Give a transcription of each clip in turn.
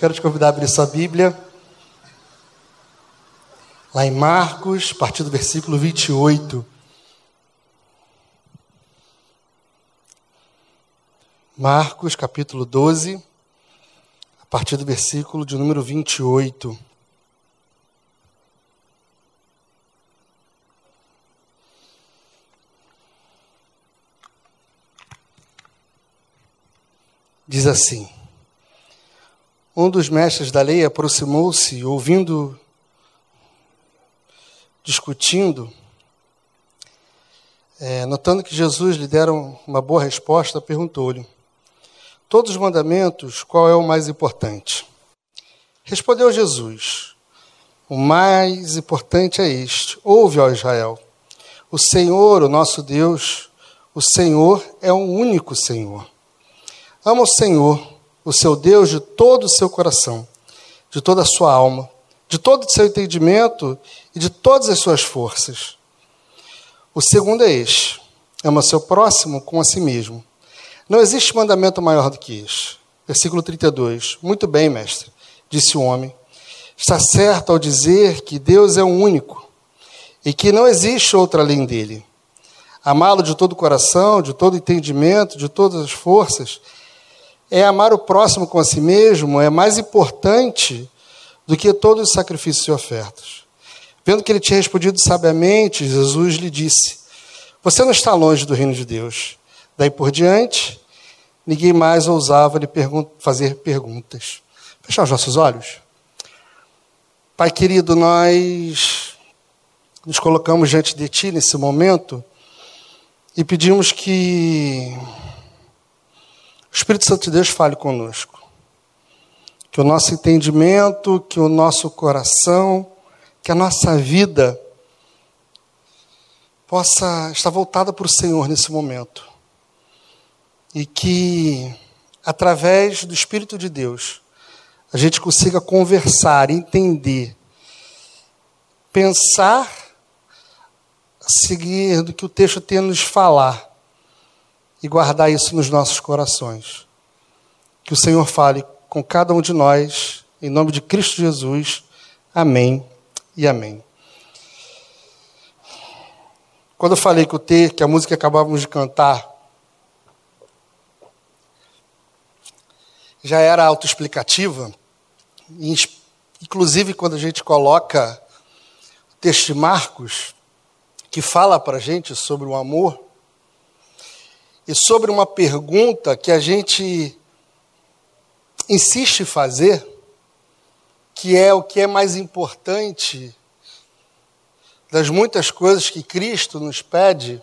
Quero te convidar a abrir sua Bíblia. Lá em Marcos, a partir do versículo 28. Marcos, capítulo 12, a partir do versículo de número 28. Diz assim: Um dos mestres da lei aproximou-se, ouvindo, discutindo, é, notando que Jesus lhe deram uma boa resposta, perguntou-lhe: Todos os mandamentos, qual é o mais importante? Respondeu Jesus: O mais importante é este: Ouve, ó Israel, o Senhor, o nosso Deus, o Senhor é o único Senhor. Ama o Senhor, o seu Deus, de todo o seu coração, de toda a sua alma, de todo o seu entendimento e de todas as suas forças. O segundo é este: ama seu próximo como a si mesmo. Não existe mandamento maior do que este. Versículo 32. Muito bem, mestre, disse o homem. Está certo ao dizer que Deus é o único e que não existe outra além dele. Amá-lo de todo o coração, de todo o entendimento, de todas as forças é amar o próximo com a si mesmo, é mais importante do que todos os sacrifícios e ofertas. Vendo que ele tinha respondido sabiamente, Jesus lhe disse: Você não está longe do reino de Deus. Daí por diante, ninguém mais ousava lhe pergun fazer perguntas. Fechar os nossos olhos. Pai querido, nós nos colocamos diante de Ti nesse momento e pedimos que o Espírito Santo de Deus fale conosco. Que o nosso entendimento, que o nosso coração, que a nossa vida possa estar voltada para o Senhor nesse momento. E que, através do Espírito de Deus, a gente consiga conversar, entender, pensar, seguir do que o texto tem a nos falar e guardar isso nos nossos corações. Que o Senhor fale com cada um de nós, em nome de Cristo Jesus. Amém e amém. Quando eu falei que o ter, que a música que acabávamos de cantar, já era autoexplicativa, inclusive quando a gente coloca o texto de Marcos, que fala para a gente sobre o amor, e sobre uma pergunta que a gente insiste em fazer, que é o que é mais importante das muitas coisas que Cristo nos pede,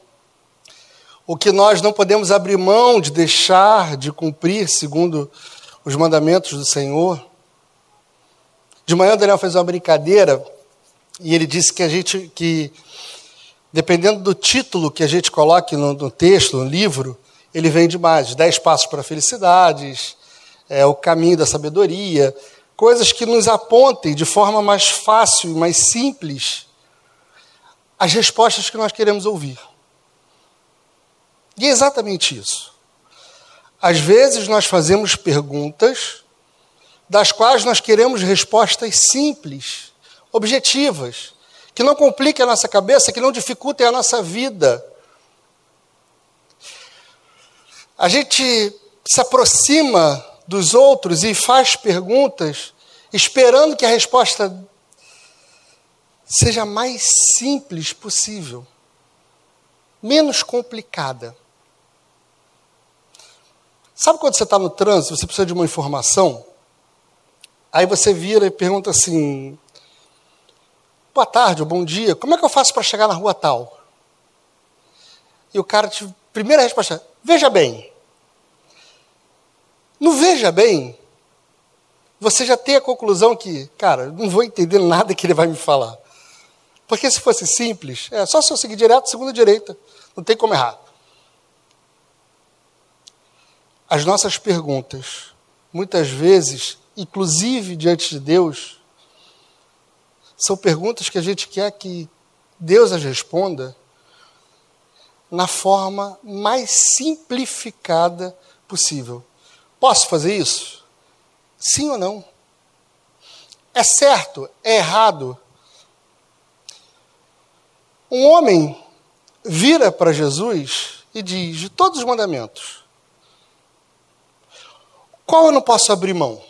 o que nós não podemos abrir mão de deixar de cumprir segundo os mandamentos do Senhor. De manhã o Daniel fez uma brincadeira e ele disse que a gente que dependendo do título que a gente coloque no, no texto, no livro, ele vem de mais. Dez passos para a felicidade, é, o caminho da sabedoria, coisas que nos apontem de forma mais fácil e mais simples as respostas que nós queremos ouvir. E é exatamente isso. Às vezes nós fazemos perguntas das quais nós queremos respostas simples, objetivas, que não compliquem a nossa cabeça, que não dificultem a nossa vida. A gente se aproxima dos outros e faz perguntas esperando que a resposta seja mais simples possível, menos complicada. Sabe quando você está no trânsito, você precisa de uma informação? Aí você vira e pergunta assim: Boa tarde, bom dia. Como é que eu faço para chegar na rua tal? E o cara, te, primeira resposta, veja bem. No veja bem, você já tem a conclusão que, cara, não vou entender nada que ele vai me falar. Porque se fosse simples, é só se eu seguir direto, segunda direita. Não tem como errar. As nossas perguntas, muitas vezes, inclusive diante de Deus, são perguntas que a gente quer que Deus as responda na forma mais simplificada possível. Posso fazer isso? Sim ou não? é certo, é errado. Um homem vira para Jesus e diz: de todos os mandamentos, qual eu não posso abrir mão?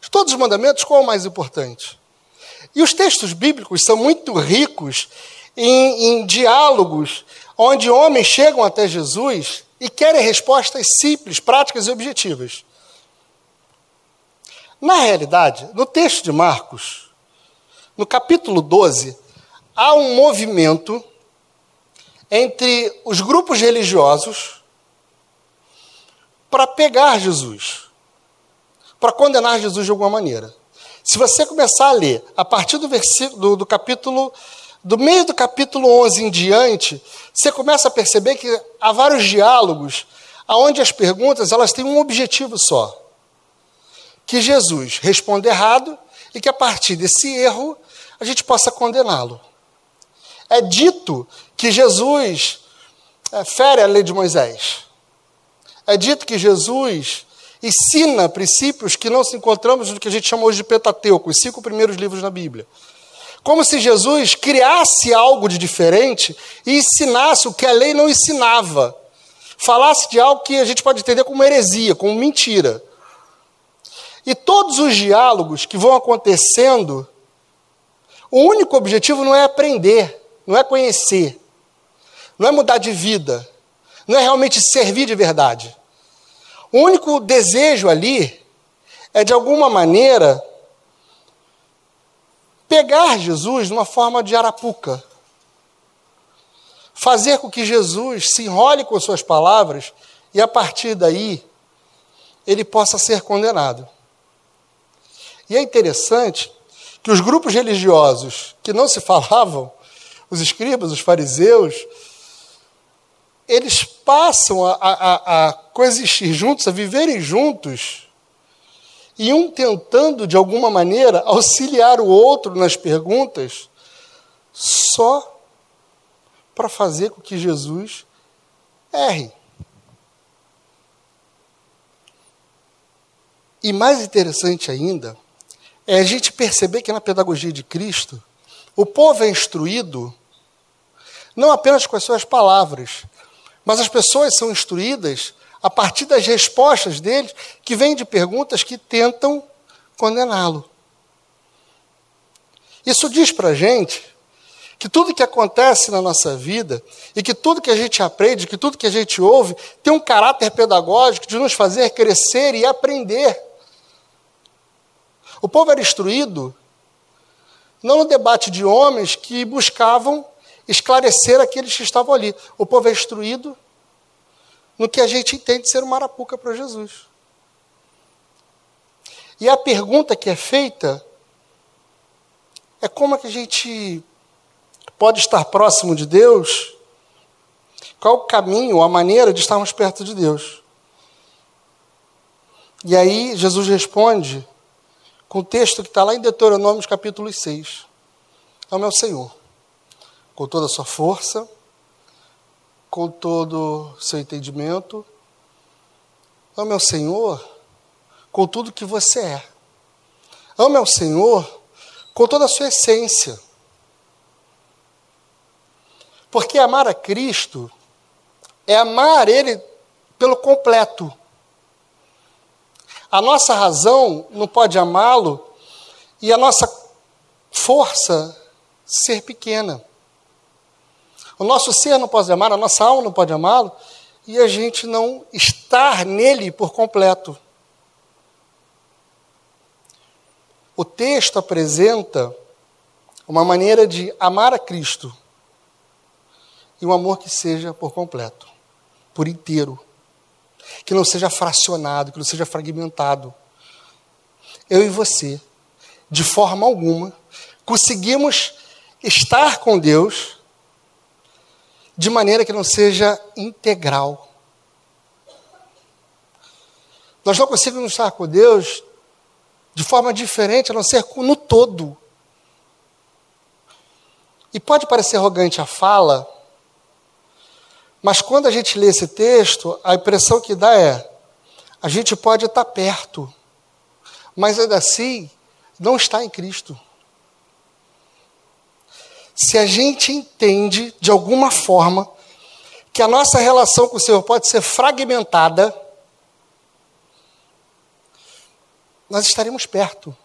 De todos os mandamentos, qual é o mais importante? E os textos bíblicos são muito ricos em, em diálogos onde homens chegam até Jesus e querem respostas simples, práticas e objetivas. Na realidade, no texto de Marcos, no capítulo 12, há um movimento entre os grupos religiosos para pegar Jesus, para condenar Jesus de alguma maneira. Se você começar a ler a partir do versículo do, do capítulo do meio do capítulo 11 em diante, você começa a perceber que há vários diálogos aonde as perguntas elas têm um objetivo só que Jesus responda errado e que a partir desse erro a gente possa condená-lo. É dito que Jesus é, fere a lei de Moisés. É dito que Jesus ensina princípios que não se encontramos no que a gente chama hoje de Pentateuco, os cinco primeiros livros da Bíblia. Como se Jesus criasse algo de diferente e ensinasse o que a lei não ensinava. Falasse de algo que a gente pode entender como heresia, como mentira. E todos os diálogos que vão acontecendo, o único objetivo não é aprender, não é conhecer, não é mudar de vida, não é realmente servir de verdade. O único desejo ali é, de alguma maneira, pegar Jesus de uma forma de arapuca. Fazer com que Jesus se enrole com suas palavras e, a partir daí, ele possa ser condenado. E é interessante que os grupos religiosos que não se falavam, os escribas, os fariseus, eles passam a, a, a coexistir juntos, a viverem juntos, e um tentando, de alguma maneira, auxiliar o outro nas perguntas, só para fazer com que Jesus erre. E mais interessante ainda, é a gente perceber que na pedagogia de Cristo, o povo é instruído não apenas com as suas palavras, mas as pessoas são instruídas a partir das respostas deles, que vêm de perguntas que tentam condená-lo. Isso diz para a gente que tudo que acontece na nossa vida e que tudo que a gente aprende, que tudo que a gente ouve, tem um caráter pedagógico de nos fazer crescer e aprender. O povo era instruído não no debate de homens que buscavam esclarecer aqueles que estavam ali. O povo é instruído no que a gente entende ser uma arapuca para Jesus. E a pergunta que é feita é como é que a gente pode estar próximo de Deus? Qual o caminho, a maneira de estarmos perto de Deus? E aí Jesus responde com o texto que está lá em Deuteronômio capítulo 6. É o meu Senhor, com toda a sua força, com todo o seu entendimento. É o meu Senhor, com tudo que você é. Ame ao Senhor com toda a sua essência. Porque amar a Cristo é amar Ele pelo completo. A nossa razão não pode amá-lo e a nossa força ser pequena. O nosso ser não pode amar, a nossa alma não pode amá-lo e a gente não estar nele por completo. O texto apresenta uma maneira de amar a Cristo e um amor que seja por completo, por inteiro que não seja fracionado, que não seja fragmentado. Eu e você, de forma alguma, conseguimos estar com Deus de maneira que não seja integral. Nós não conseguimos estar com Deus de forma diferente, a não ser no todo. E pode parecer arrogante a fala, mas quando a gente lê esse texto, a impressão que dá é: a gente pode estar perto, mas ainda assim não está em Cristo. Se a gente entende, de alguma forma, que a nossa relação com o Senhor pode ser fragmentada, nós estaremos perto,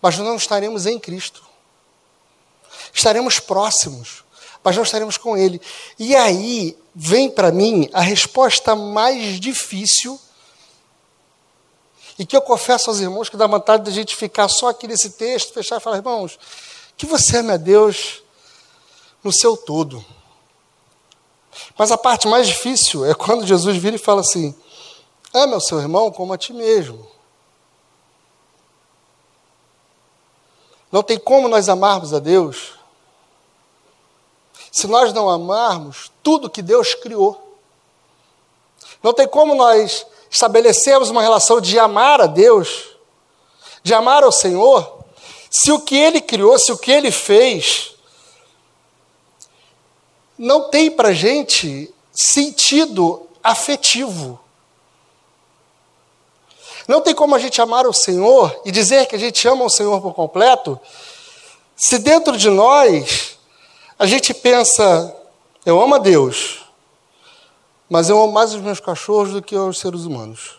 mas não estaremos em Cristo. Estaremos próximos, mas não estaremos com Ele. E aí vem para mim a resposta mais difícil e que eu confesso aos irmãos que dá vontade de a gente ficar só aqui nesse texto, fechar e falar, irmãos, que você ame a Deus no seu todo. Mas a parte mais difícil é quando Jesus vira e fala assim: ame o seu irmão como a ti mesmo. Não tem como nós amarmos a Deus se nós não amarmos tudo que Deus criou. Não tem como nós estabelecemos uma relação de amar a Deus, de amar ao Senhor, se o que Ele criou, se o que Ele fez, não tem para gente sentido afetivo. Não tem como a gente amar o Senhor e dizer que a gente ama o Senhor por completo, se dentro de nós a gente pensa, eu amo a Deus, mas eu amo mais os meus cachorros do que os seres humanos.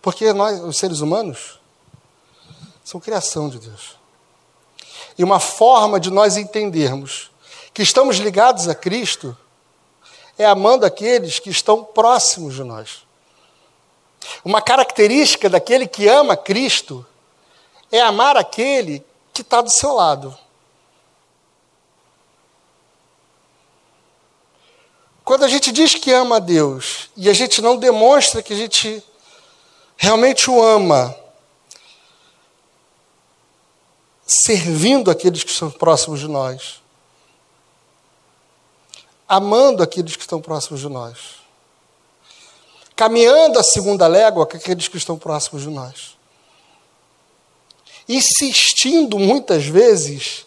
Porque nós, os seres humanos, são criação de Deus. E uma forma de nós entendermos que estamos ligados a Cristo é amando aqueles que estão próximos de nós. Uma característica daquele que ama Cristo é amar aquele que está do seu lado. Quando a gente diz que ama a Deus e a gente não demonstra que a gente realmente o ama, servindo aqueles que estão próximos de nós, amando aqueles que estão próximos de nós, caminhando a segunda légua com aqueles que estão próximos de nós, insistindo muitas vezes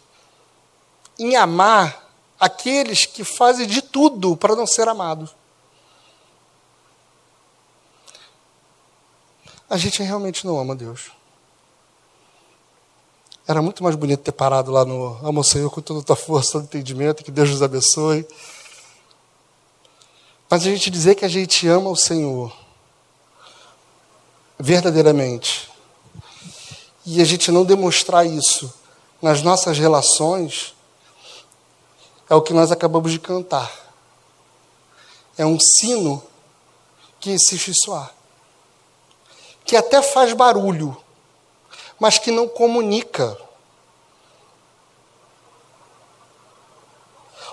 em amar aqueles que fazem de tudo para não ser amados. A gente realmente não ama Deus. Era muito mais bonito ter parado lá no Amo o Senhor com toda a tua força, todo entendimento, que Deus nos abençoe. Mas a gente dizer que a gente ama o Senhor verdadeiramente e a gente não demonstrar isso nas nossas relações, é o que nós acabamos de cantar. É um sino que insiste em soar. Que até faz barulho, mas que não comunica.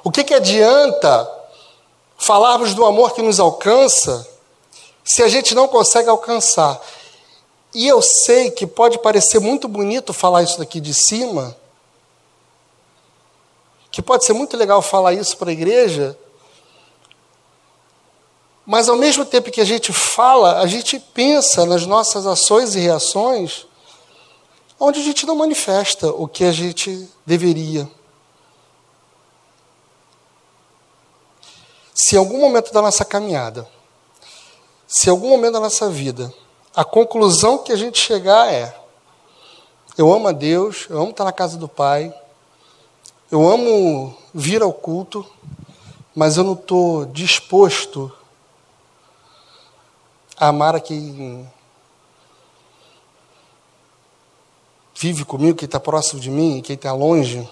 O que, que adianta falarmos do amor que nos alcança se a gente não consegue alcançar? E eu sei que pode parecer muito bonito falar isso daqui de cima, que pode ser muito legal falar isso para a igreja, mas ao mesmo tempo que a gente fala, a gente pensa nas nossas ações e reações, onde a gente não manifesta o que a gente deveria. Se em algum momento da nossa caminhada, se em algum momento da nossa vida, a conclusão que a gente chegar é: eu amo a Deus, eu amo estar na casa do Pai, eu amo vir ao culto, mas eu não estou disposto a amar a quem vive comigo, quem está próximo de mim, quem está longe.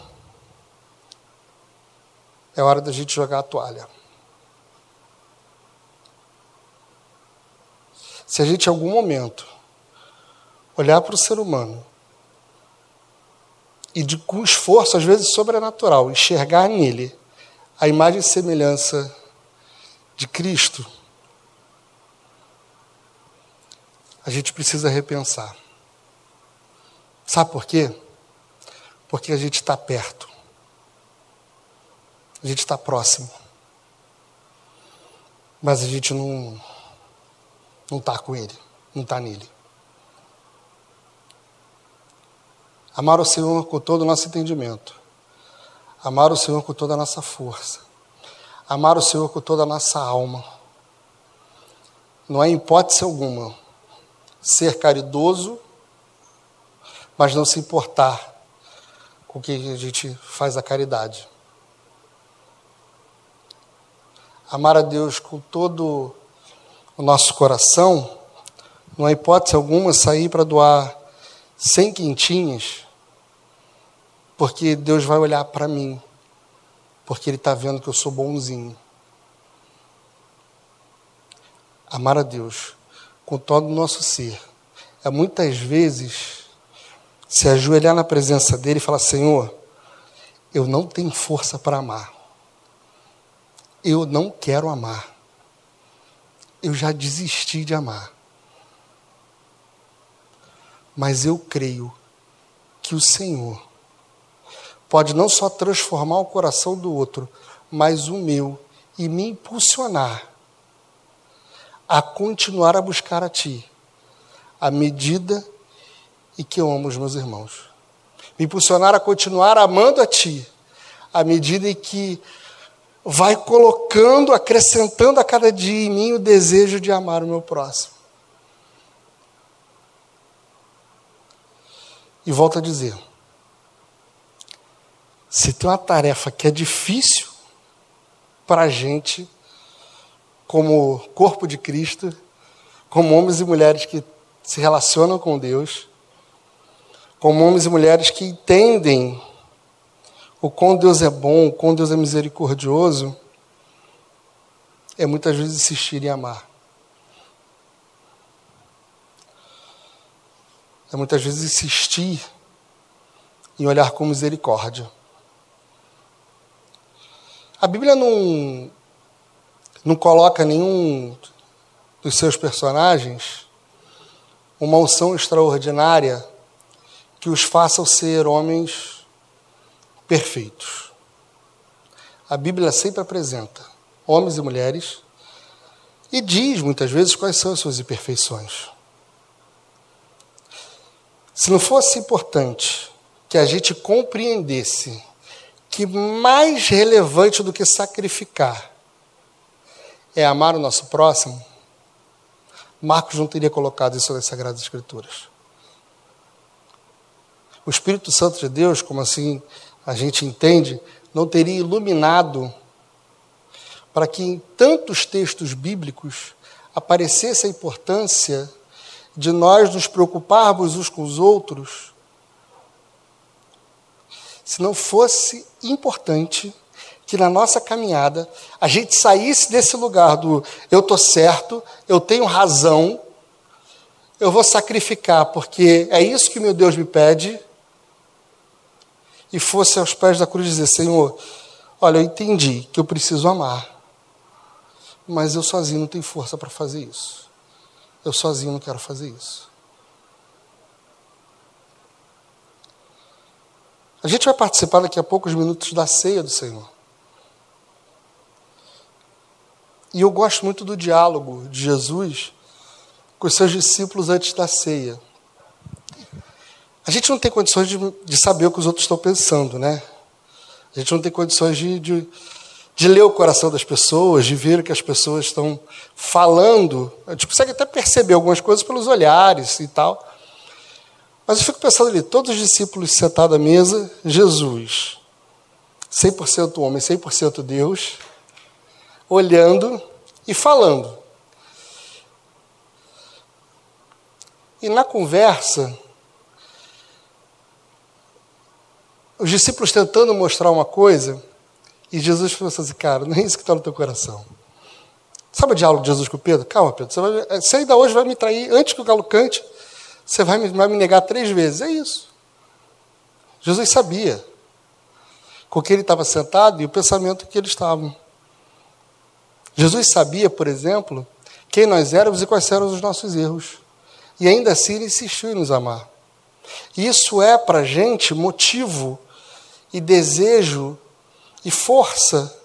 É hora da gente jogar a toalha. Se a gente, em algum momento, olhar para o ser humano e de, com esforço, às vezes sobrenatural, enxergar nele a imagem e semelhança de Cristo, a gente precisa repensar. Sabe por quê? Porque a gente está perto, a gente está próximo, mas a gente não não está com Ele, não está nele. Amar o Senhor com todo o nosso entendimento. Amar o Senhor com toda a nossa força. Amar o Senhor com toda a nossa alma. Não é hipótese alguma ser caridoso, mas não se importar com o que a gente faz a caridade. Amar a Deus com todo o nosso coração, não há hipótese alguma sair para doar sem quentinhas, porque Deus vai olhar para mim, porque Ele está vendo que eu sou bonzinho. Amar a Deus com todo o nosso ser é muitas vezes se ajoelhar na presença dele e falar: Senhor, eu não tenho força para amar. Eu não quero amar. Eu já desisti de amar. Mas eu creio que o Senhor pode não só transformar o coração do outro, mas o meu e me impulsionar a continuar a buscar a Ti, à medida em que eu amo os meus irmãos. Me impulsionar a continuar amando a Ti, à medida em que vai colocando, acrescentando a cada dia em mim o desejo de amar o meu próximo. E volto a dizer: se tem uma tarefa que é difícil para a gente, como corpo de Cristo, como homens e mulheres que se relacionam com Deus, como homens e mulheres que entendem o quão Deus é bom, o quão Deus é misericordioso, é muitas vezes insistir em amar. É muitas vezes insistir em olhar com misericórdia. A Bíblia não não coloca nenhum dos seus personagens uma unção extraordinária que os faça ser homens perfeitos. A Bíblia sempre apresenta homens e mulheres e diz muitas vezes quais são as suas imperfeições. Se não fosse importante que a gente compreendesse que mais relevante do que sacrificar é amar o nosso próximo, Marcos não teria colocado isso nas Sagradas Escrituras. O Espírito Santo de Deus, como assim a gente entende, não teria iluminado para que em tantos textos bíblicos aparecesse a importância de nós nos preocuparmos uns com os outros, se não fosse importante que na nossa caminhada a gente saísse desse lugar do eu estou certo, eu tenho razão, eu vou sacrificar porque é isso que meu Deus me pede, e fosse aos pés da cruz dizer: Senhor, olha, eu entendi que eu preciso amar, mas eu sozinho não tenho força para fazer isso. Eu sozinho não quero fazer isso. A gente vai participar daqui a poucos minutos da ceia do Senhor. E eu gosto muito do diálogo de Jesus com os seus discípulos antes da ceia. A gente não tem condições de, de saber o que os outros estão pensando, né? A gente não tem condições de, de, de, ler o coração das pessoas, de ver o que as pessoas estão falando. A gente consegue até perceber algumas coisas pelos olhares e tal. Mas eu fico pensando ali, todos os discípulos sentados à mesa, Jesus, 100% homem, 100% Deus, olhando e falando. E na conversa, os discípulos tentando mostrar uma coisa, e Jesus falou assim: Cara, não é isso que está no teu coração. Sabe o diálogo de Jesus com Pedro? Calma, Pedro, você, vai, você ainda hoje vai me trair antes que o galo cante, você vai me, vai me negar três vezes. É isso. Jesus sabia com que ele estava sentado e o pensamento que eles estavam. Jesus sabia, por exemplo, quem nós éramos e quais eram os nossos erros. E ainda assim ele insistiu em nos amar. Isso é para a gente motivo e desejo e força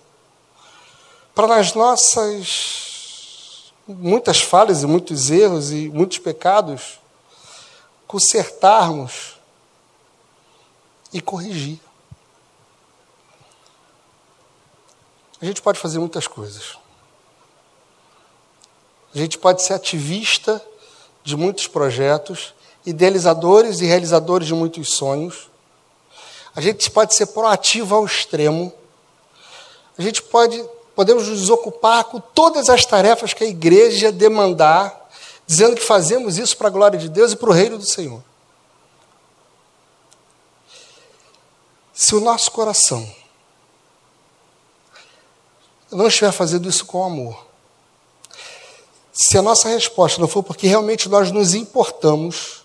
para nas nossas muitas falhas e muitos erros e muitos pecados consertarmos e corrigir. A gente pode fazer muitas coisas. A gente pode ser ativista de muitos projetos idealizadores e realizadores de muitos sonhos. A gente pode ser proativo ao extremo. A gente pode podemos nos ocupar com todas as tarefas que a igreja demandar, dizendo que fazemos isso para a glória de Deus e para o reino do Senhor. Se o nosso coração não estiver fazendo isso com amor, se a nossa resposta não for porque realmente nós nos importamos,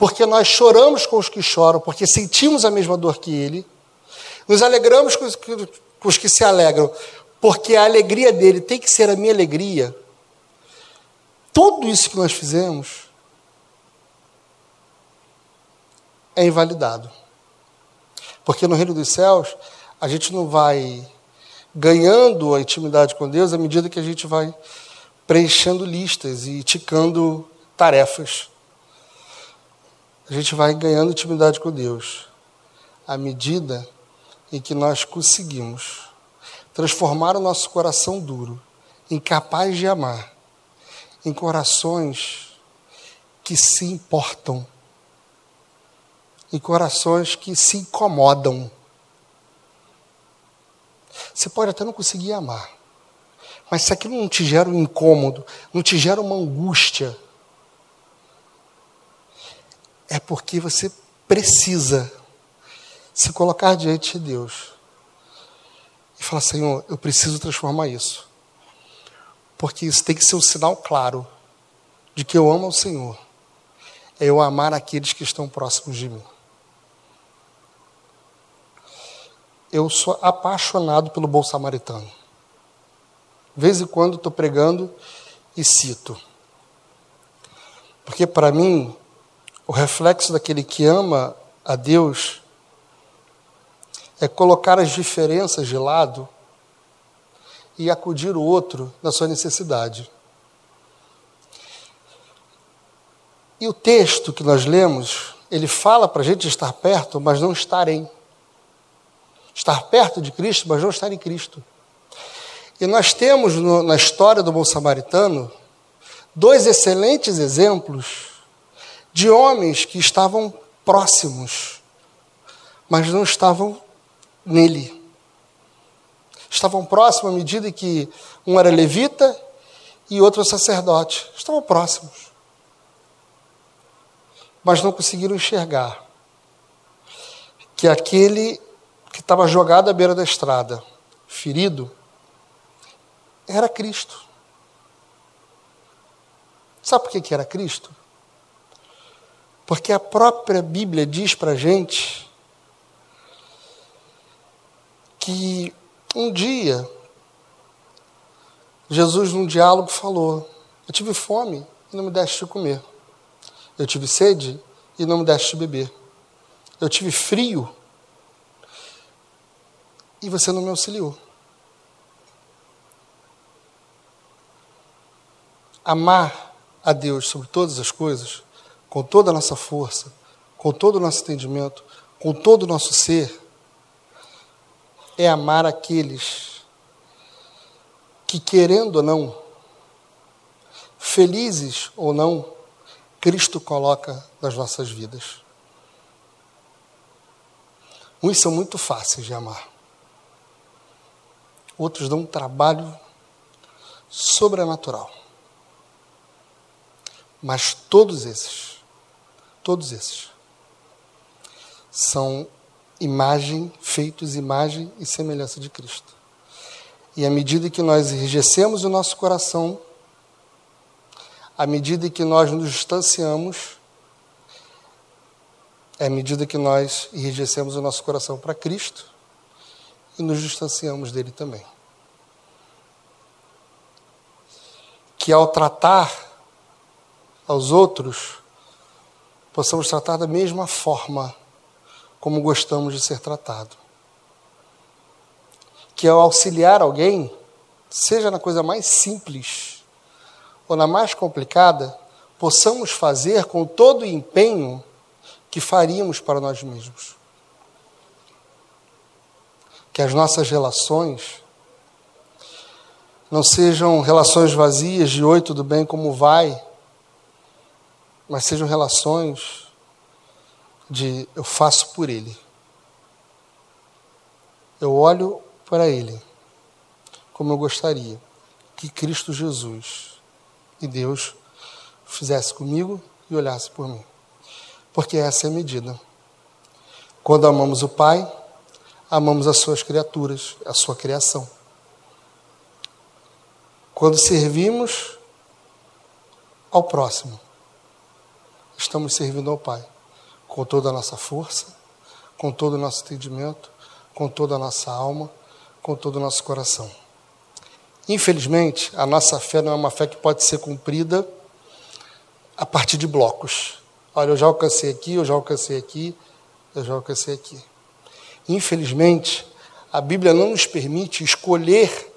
porque nós choramos com os que choram, porque sentimos a mesma dor que ele, nos alegramos com os que, com os que se alegram, porque a alegria dele tem que ser a minha alegria. Tudo isso que nós fizemos é invalidado. Porque no reino dos céus, a gente não vai ganhando a intimidade com Deus à medida que a gente vai preenchendo listas e ticando tarefas. A gente vai ganhando intimidade com Deus à medida em que nós conseguimos transformar o nosso coração duro, incapaz de amar, em corações que se importam, em corações que se incomodam. Você pode até não conseguir amar, mas se aquilo não te gera um incômodo, não te gera uma angústia, é porque você precisa se colocar diante de Deus e falar: Senhor, eu preciso transformar isso. Porque isso tem que ser um sinal claro de que eu amo ao Senhor. É eu amar aqueles que estão próximos de mim. Eu sou apaixonado pelo bom samaritano. De vez em quando estou pregando e cito. Porque para mim, o reflexo daquele que ama a Deus é colocar as diferenças de lado e acudir o outro na sua necessidade. E o texto que nós lemos, ele fala para a gente estar perto, mas não estar em. Estar perto de Cristo, mas não estar em Cristo. E nós temos no, na história do bom samaritano dois excelentes exemplos de homens que estavam próximos, mas não estavam nele. Estavam próximos à medida que um era levita e outro sacerdote. Estavam próximos. Mas não conseguiram enxergar que aquele que estava jogado à beira da estrada, ferido, era Cristo. Sabe por que era Cristo? Porque a própria Bíblia diz para a gente que um dia Jesus, num diálogo, falou: Eu tive fome e não me deste de comer. Eu tive sede e não me deste de beber. Eu tive frio e você não me auxiliou. amar a Deus sobre todas as coisas, com toda a nossa força, com todo o nosso entendimento, com todo o nosso ser, é amar aqueles que, querendo ou não, felizes ou não, Cristo coloca nas nossas vidas. Uns são muito fáceis de amar, outros dão um trabalho sobrenatural. Mas todos esses, todos esses, são imagem, feitos imagem e semelhança de Cristo. E à medida que nós enrijecemos o nosso coração, à medida que nós nos distanciamos, é à medida que nós enrijecemos o nosso coração para Cristo e nos distanciamos dele também. Que ao tratar aos outros, possamos tratar da mesma forma como gostamos de ser tratado. Que ao auxiliar alguém, seja na coisa mais simples ou na mais complicada, possamos fazer com todo o empenho que faríamos para nós mesmos. Que as nossas relações não sejam relações vazias de oi, tudo bem, como vai, mas sejam relações de eu faço por Ele. Eu olho para Ele como eu gostaria que Cristo Jesus e Deus fizesse comigo e olhasse por mim. Porque essa é a medida. Quando amamos o Pai, amamos as suas criaturas, a sua criação. Quando servimos ao próximo, estamos servindo ao Pai, com toda a nossa força, com todo o nosso entendimento, com toda a nossa alma, com todo o nosso coração. Infelizmente, a nossa fé não é uma fé que pode ser cumprida a partir de blocos. Olha, eu já alcancei aqui, eu já alcancei aqui, eu já alcancei aqui. Infelizmente, a Bíblia não nos permite escolher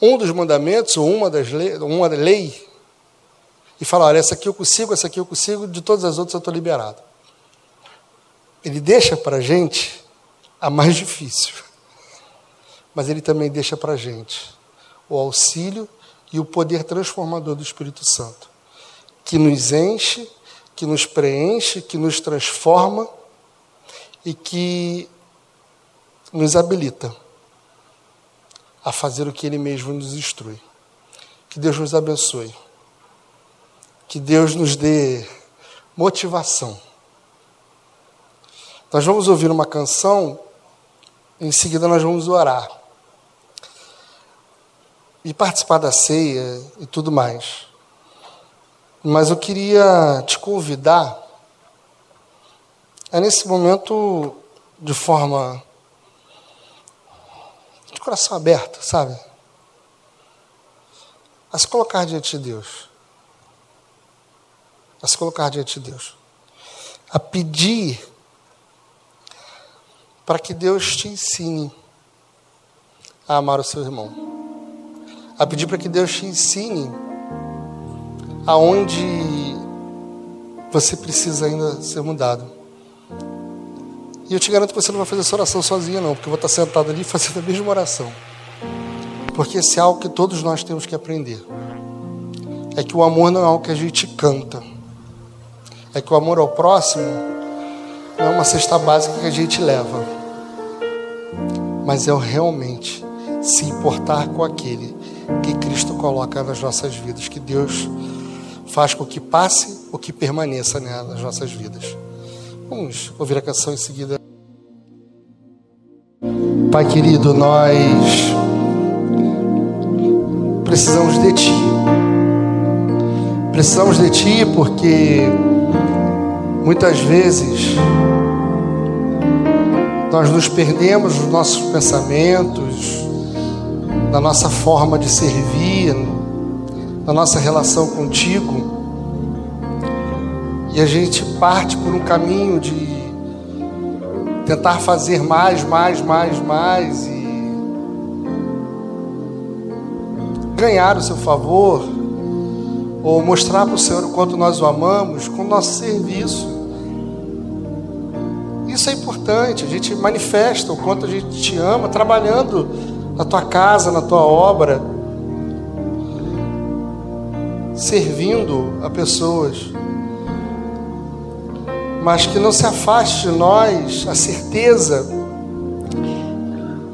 um dos mandamentos ou uma das uma lei e falar, olha, essa aqui eu consigo, essa aqui eu consigo, de todas as outras eu estou liberado. Ele deixa para a gente a mais difícil, mas ele também deixa para a gente o auxílio e o poder transformador do Espírito Santo que nos enche, que nos preenche, que nos transforma e que nos habilita a fazer o que Ele mesmo nos instrui. Que Deus nos abençoe. Que Deus nos dê motivação. Nós vamos ouvir uma canção, em seguida nós vamos orar. E participar da ceia e tudo mais. Mas eu queria te convidar a nesse momento de forma de coração aberto, sabe? A se colocar diante de Deus. A se colocar diante de Deus. A pedir para que Deus te ensine a amar o seu irmão. A pedir para que Deus te ensine aonde você precisa ainda ser mudado. E eu te garanto que você não vai fazer essa oração sozinha, não, porque eu vou estar sentado ali fazendo a mesma oração. Porque esse é algo que todos nós temos que aprender. É que o amor não é algo que a gente canta. É que o amor ao próximo não é uma cesta básica que a gente leva. Mas é realmente se importar com aquele que Cristo coloca nas nossas vidas. Que Deus faz com que passe ou que permaneça né, nas nossas vidas. Vamos ouvir a canção em seguida. Pai querido, nós precisamos de Ti. Precisamos de Ti porque muitas vezes nós nos perdemos nos nossos pensamentos, na nossa forma de servir, na nossa relação contigo, e a gente parte por um caminho de tentar fazer mais, mais, mais, mais e ganhar o seu favor, ou mostrar para o Senhor o quanto nós o amamos com o nosso serviço. Isso é importante, a gente manifesta o quanto a gente te ama trabalhando na tua casa, na tua obra servindo a pessoas, mas que não se afaste de nós a certeza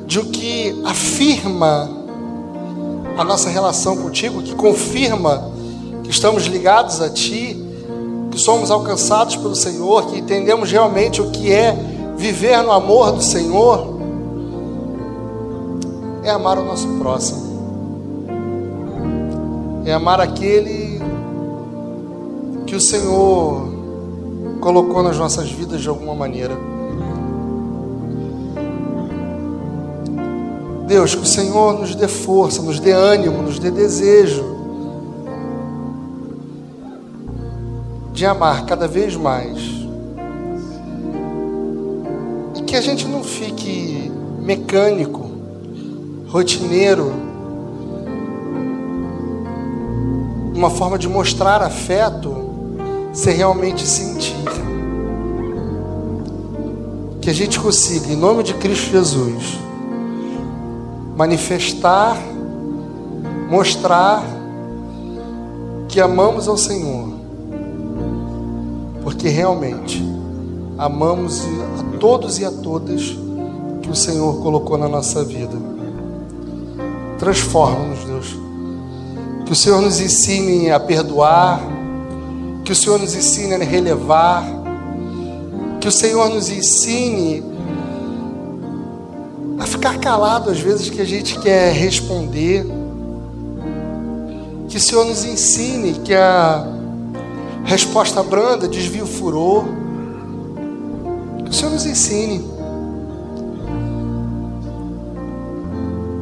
de o que afirma a nossa relação contigo, que confirma que estamos ligados a Ti, que somos alcançados pelo Senhor, que entendemos realmente o que é viver no amor do Senhor, é amar o nosso próximo é amar aquele que o Senhor colocou nas nossas vidas de alguma maneira. Deus, que o Senhor nos dê força, nos dê ânimo, nos dê desejo de amar cada vez mais. E que a gente não fique mecânico, rotineiro, uma forma de mostrar afeto ser realmente sentir. Que a gente consiga, em nome de Cristo Jesus, manifestar, mostrar que amamos ao Senhor porque realmente amamos a todos e a todas que o Senhor colocou na nossa vida. Transforma-nos, Deus. Que o Senhor nos ensine a perdoar, que o Senhor nos ensine a relevar, que o Senhor nos ensine a ficar calado às vezes que a gente quer responder. Que o Senhor nos ensine que a resposta branda desvia o furor. Que o Senhor nos ensine.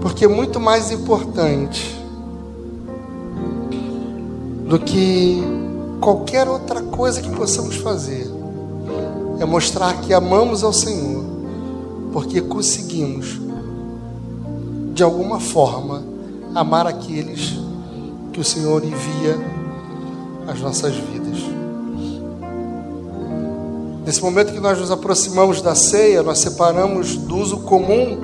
Porque é muito mais importante do que qualquer outra coisa que possamos fazer é mostrar que amamos ao Senhor, porque conseguimos, de alguma forma, amar aqueles que o Senhor envia às nossas vidas. Nesse momento que nós nos aproximamos da ceia, nós separamos do uso comum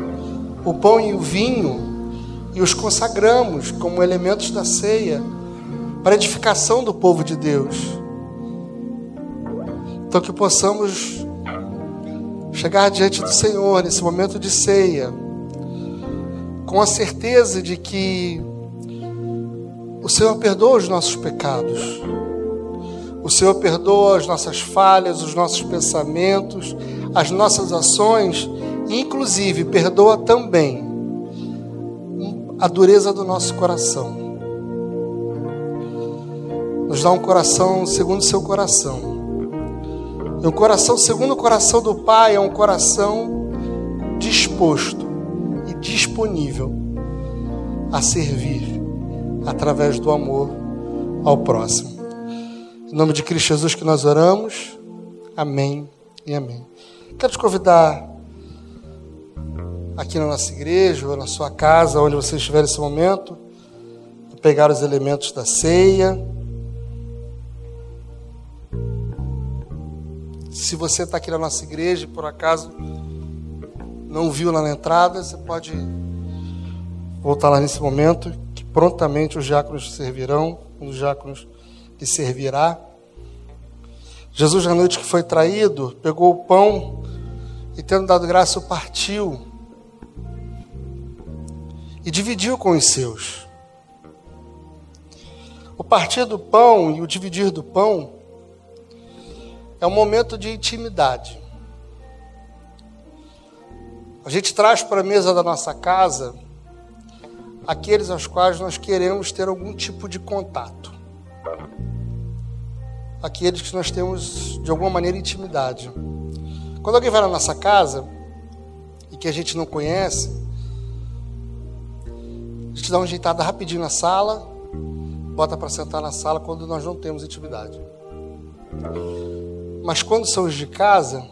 o pão e o vinho e os consagramos como elementos da ceia para edificação do povo de Deus. Então que possamos chegar diante do Senhor nesse momento de ceia, com a certeza de que o Senhor perdoa os nossos pecados. O Senhor perdoa as nossas falhas, os nossos pensamentos, as nossas ações, e inclusive perdoa também a dureza do nosso coração. Nos dá um coração segundo o seu coração. E um coração segundo o coração do Pai é um coração disposto e disponível a servir através do amor ao próximo. Em nome de Cristo Jesus que nós oramos. Amém e amém. Quero te convidar aqui na nossa igreja ou na sua casa, onde você estiver nesse momento, a pegar os elementos da ceia Se você está aqui na nossa igreja e por acaso não viu lá na entrada, você pode voltar lá nesse momento, prontamente os diáconos servirão, um dos diáconos lhe servirá. Jesus, na noite que foi traído, pegou o pão e, tendo dado graça, o partiu e dividiu com os seus. O partir do pão e o dividir do pão é um momento de intimidade. A gente traz para a mesa da nossa casa aqueles aos quais nós queremos ter algum tipo de contato. Aqueles que nós temos, de alguma maneira, intimidade. Quando alguém vai na nossa casa e que a gente não conhece, a gente dá uma ajeitada rapidinho na sala, bota para sentar na sala quando nós não temos intimidade. Mas quando são os de casa,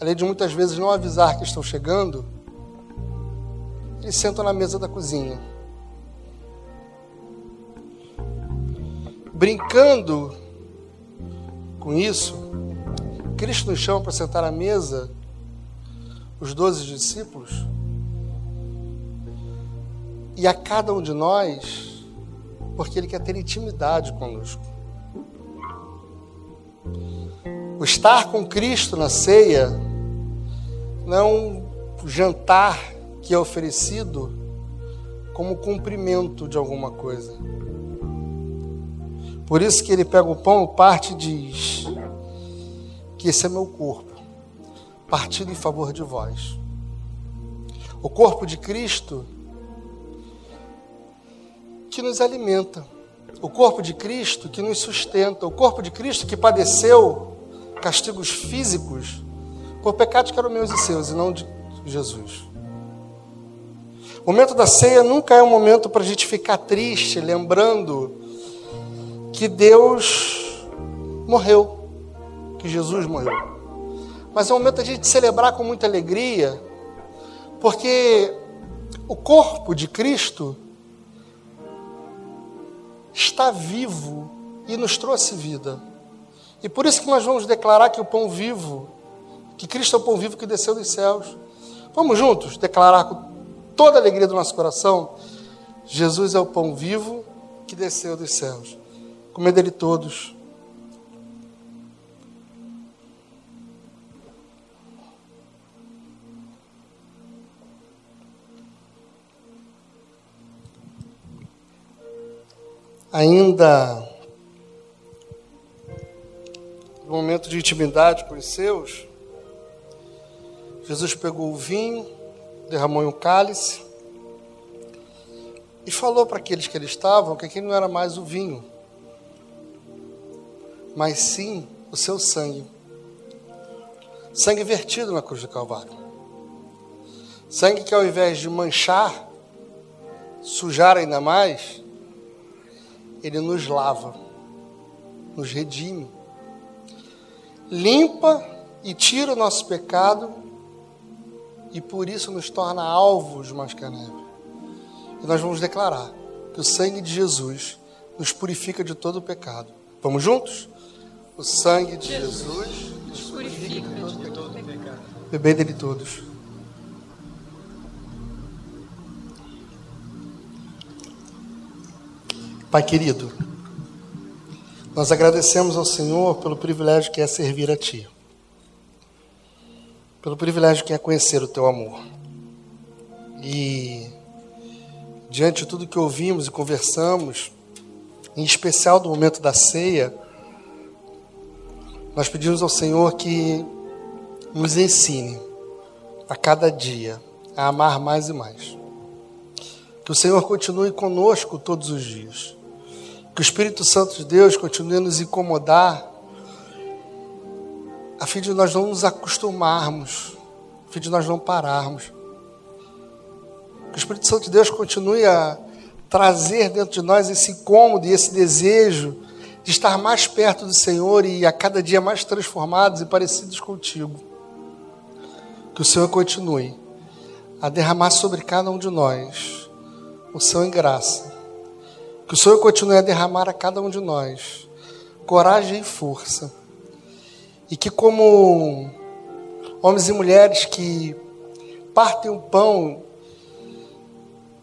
além de muitas vezes não avisar que estão chegando, eles sentam na mesa da cozinha. Brincando com isso, Cristo nos chama para sentar à mesa, os doze discípulos, e a cada um de nós, porque Ele quer ter intimidade conosco. O estar com Cristo na ceia não é um jantar que é oferecido como cumprimento de alguma coisa. Por isso que ele pega o pão, parte e diz que esse é meu corpo, partido em favor de vós. O corpo de Cristo que nos alimenta, o corpo de Cristo que nos sustenta, o corpo de Cristo que padeceu castigos físicos por pecados que eram meus e seus, e não de Jesus. O momento da ceia nunca é um momento para a gente ficar triste, lembrando que Deus morreu, que Jesus morreu. Mas é um momento a gente celebrar com muita alegria, porque o corpo de Cristo está vivo e nos trouxe vida. E por isso que nós vamos declarar que o pão vivo, que Cristo é o pão vivo que desceu dos céus. Vamos juntos declarar com toda a alegria do nosso coração: Jesus é o pão vivo que desceu dos céus comer dele todos. Ainda no momento de intimidade com os seus, Jesus pegou o vinho, derramou em um cálice e falou para aqueles que ele estavam que aquele não era mais o vinho mas sim o seu sangue. Sangue vertido na cruz do Calvário. Sangue que ao invés de manchar, sujar ainda mais, ele nos lava, nos redime, limpa e tira o nosso pecado e por isso nos torna alvos mais que a neve. E nós vamos declarar que o sangue de Jesus nos purifica de todo o pecado. Vamos juntos? O sangue de Jesus nos purifica de todo pecado. Bebei dele todos. Pai querido, nós agradecemos ao Senhor pelo privilégio que é servir a Ti, pelo privilégio que é conhecer o Teu amor. E, diante de tudo que ouvimos e conversamos, em especial do momento da ceia, nós pedimos ao Senhor que nos ensine a cada dia a amar mais e mais. Que o Senhor continue conosco todos os dias que o Espírito Santo de Deus continue a nos incomodar, a fim de nós não nos acostumarmos, a fim de nós não pararmos. Que o Espírito Santo de Deus continue a trazer dentro de nós esse incômodo e esse desejo de estar mais perto do Senhor e a cada dia mais transformados e parecidos contigo. Que o Senhor continue a derramar sobre cada um de nós o seu em graça que o Senhor continue a derramar a cada um de nós coragem e força. E que, como homens e mulheres que partem o pão,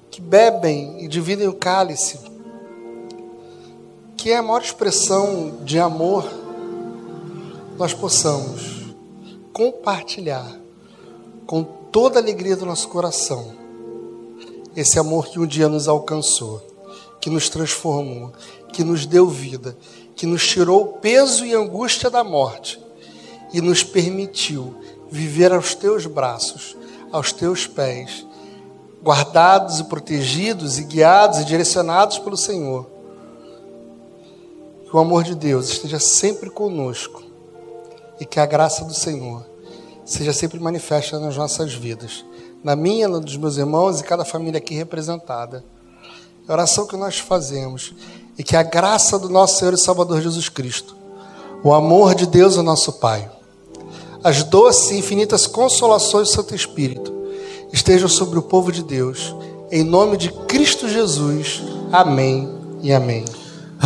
que bebem e dividem o cálice, que é a maior expressão de amor, nós possamos compartilhar com toda a alegria do nosso coração esse amor que um dia nos alcançou que nos transformou, que nos deu vida, que nos tirou o peso e angústia da morte e nos permitiu viver aos teus braços, aos teus pés, guardados e protegidos e guiados e direcionados pelo Senhor. Que o amor de Deus esteja sempre conosco e que a graça do Senhor seja sempre manifesta nas nossas vidas, na minha, na dos meus irmãos e cada família aqui representada a oração que nós fazemos e que a graça do nosso Senhor e Salvador Jesus Cristo, o amor de Deus, o nosso Pai, as doces e infinitas consolações do Santo Espírito estejam sobre o povo de Deus, em nome de Cristo Jesus. Amém e amém.